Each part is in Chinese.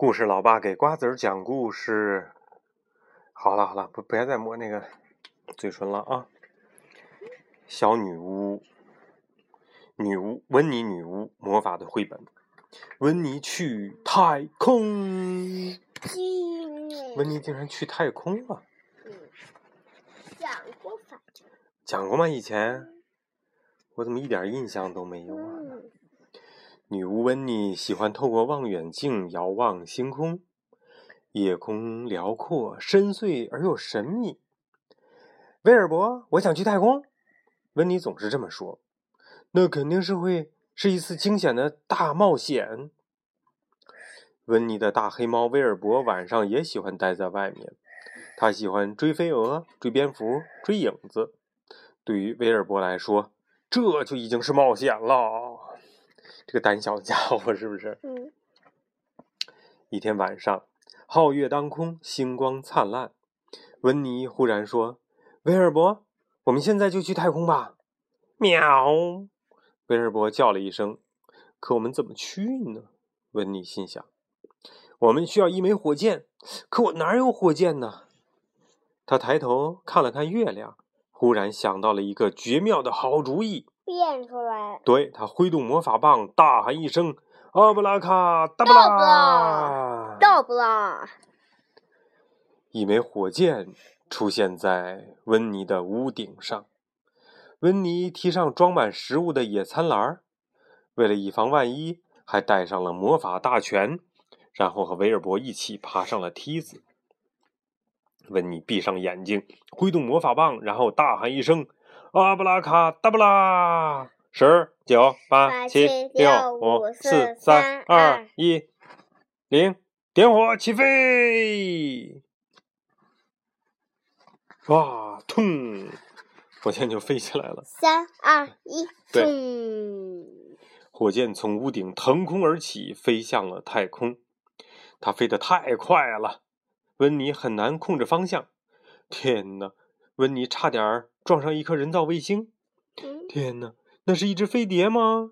故事，老爸给瓜子儿讲故事。好了好了，不别再摸那个嘴唇了啊！小女巫，女巫温妮女巫魔法的绘本。温妮去太空，温妮竟然去太空了。讲过吗？以前我怎么一点印象都没有啊？女巫温妮喜欢透过望远镜遥望星空，夜空辽阔、深邃而又神秘。威尔伯，我想去太空。温妮总是这么说。那肯定是会是一次惊险的大冒险。温妮的大黑猫威尔伯晚上也喜欢待在外面，他喜欢追飞蛾、追蝙蝠、追影子。对于威尔伯来说，这就已经是冒险了。这个胆小的家伙是不是？嗯。一天晚上，皓月当空，星光灿烂。温妮忽然说：“威尔伯，我们现在就去太空吧！”喵！威尔伯叫了一声。可我们怎么去呢？温妮心想。我们需要一枚火箭，可我哪有火箭呢？他抬头看了看月亮，忽然想到了一个绝妙的好主意。变出来。对他挥动魔法棒，大喊一声：“阿布拉卡达布拉！”到不啦！一枚火箭出现在温妮的屋顶上。温妮提上装满食物的野餐篮儿，为了以防万一，还带上了魔法大全，然后和威尔伯一起爬上了梯子。温妮闭上眼睛，挥动魔法棒，然后大喊一声。阿布拉卡达布拉！十九八七六五四三二一零，点火起飞！哇，通，火箭就飞起来了。三二一，对！火箭从屋顶腾空而起，飞向了太空。它飞得太快了，温妮很难控制方向。天哪！温妮差点儿撞上一颗人造卫星。嗯天哪，那是一只飞碟吗？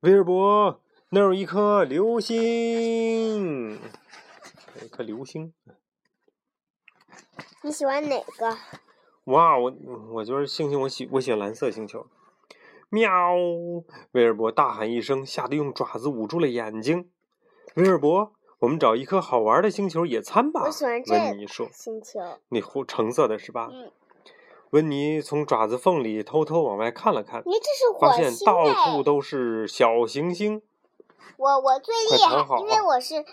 威尔伯，那有一颗流星，有一颗流星。你喜欢哪个？哇，我我觉得星星，我喜我喜欢蓝色星球。喵！威尔伯大喊一声，吓得用爪子捂住了眼睛。威尔伯，我们找一颗好玩的星球野餐吧。我喜欢这温妮说个星球。：“那红橙色的是吧？”嗯，温妮从爪子缝里偷偷往外看了看，你这是发火星现到哎处都是小行星。我我最厉害，因为我是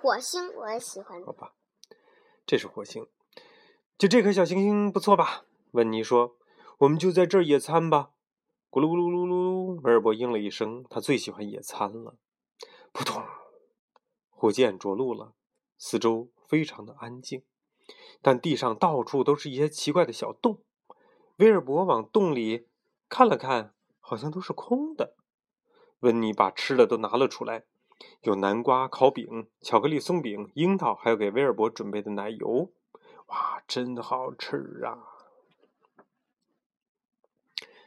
火星，我也喜欢好。吧，这是火星。就这颗小行星不错吧？温妮说：“我们就在这儿野餐吧。”咕噜咕噜噜噜，威尔伯应了一声，他最喜欢野餐了。扑通，火箭着陆了，四周非常的安静，但地上到处都是一些奇怪的小洞。威尔伯往洞里看了看，好像都是空的。温妮把吃的都拿了出来，有南瓜烤饼、巧克力松饼、樱桃，还有给威尔伯准备的奶油。哇，真好吃啊！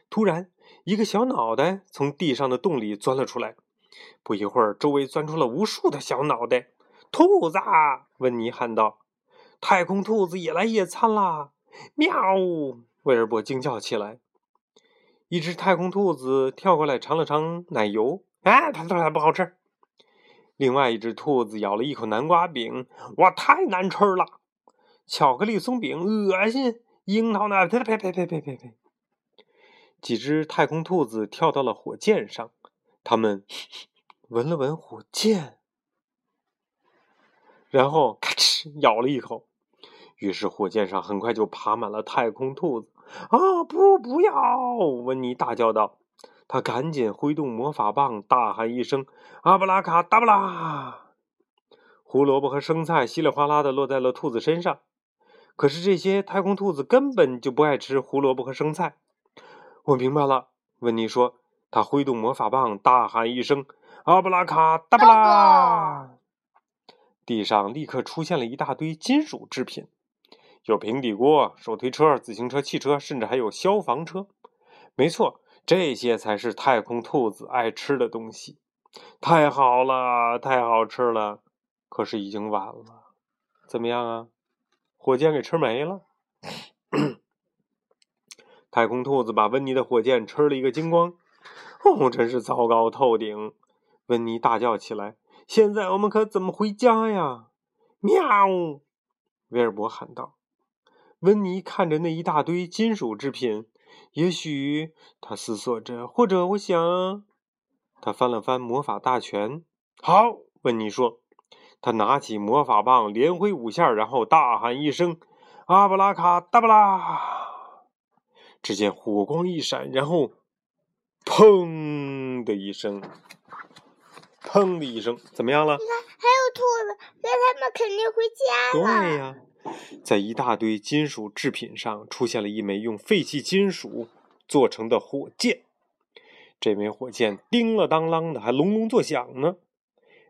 突然，一个小脑袋从地上的洞里钻了出来。不一会儿，周围钻出了无数的小脑袋。兔子！温妮喊道：“太空兔子也来野餐啦！”喵！威尔伯惊叫起来。一只太空兔子跳过来尝了尝奶油，哎，它它它不好吃。另外一只兔子咬了一口南瓜饼，哇，太难吃了！巧克力松饼恶心，樱桃呢？呸呸呸呸呸呸呸！几只太空兔子跳到了火箭上，他们 闻了闻火箭，然后咔哧咬了一口。于是火箭上很快就爬满了太空兔子。啊，不，不要！温妮大叫道。他赶紧挥动魔法棒，大喊一声：“阿布拉卡达布拉！”胡萝卜和生菜稀里哗啦的落在了兔子身上。可是这些太空兔子根本就不爱吃胡萝卜和生菜。我明白了，温妮说。他挥动魔法棒，大喊一声：“阿布拉卡达布拉！”地上立刻出现了一大堆金属制品，有平底锅、手推车、自行车、汽车，甚至还有消防车。没错，这些才是太空兔子爱吃的东西。太好了，太好吃了！可是已经晚了。怎么样啊？火箭给吃没了。太空兔子把温妮的火箭吃了一个精光。哦，真是糟糕透顶！温妮大叫起来：“现在我们可怎么回家呀？”喵！威尔伯喊道。温妮看着那一大堆金属制品，也许他思索着，或者我想，他翻了翻魔法大全。好，温妮说。他拿起魔法棒，连挥五下，然后大喊一声：“阿布拉卡达布拉！”只见火光一闪，然后“砰”的一声，“砰”的一声，怎么样了？你看，还有兔子，那他们肯定回家了。对呀，在一大堆金属制品上出现了一枚用废弃金属做成的火箭。这枚火箭叮了当啷的，还隆隆作响呢。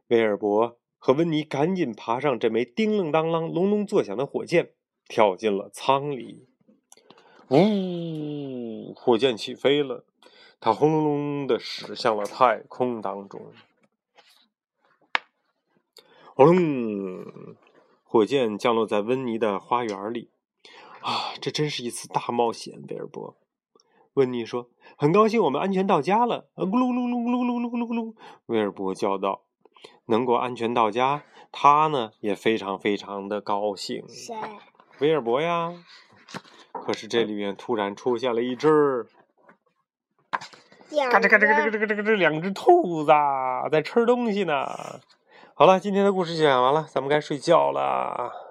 威尔伯。和温妮赶紧爬上这枚叮铃当啷、隆隆作响的火箭，跳进了舱里。呜，火箭起飞了，它轰隆隆的驶向了太空当中。轰隆！火箭降落在温妮的花园里。啊，这真是一次大冒险，威尔伯。温妮说：“很高兴我们安全到家了。”咕噜噜噜噜噜噜噜噜，威尔伯叫道。能够安全到家，他呢也非常非常的高兴。谁？威尔伯呀。可是这里面突然出现了一只，嘎吱嘎吱嘎吱嘎吱嘎吱，两只兔子在吃东西呢。好了，今天的故事讲完了，咱们该睡觉了。